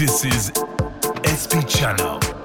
This is SP Channel.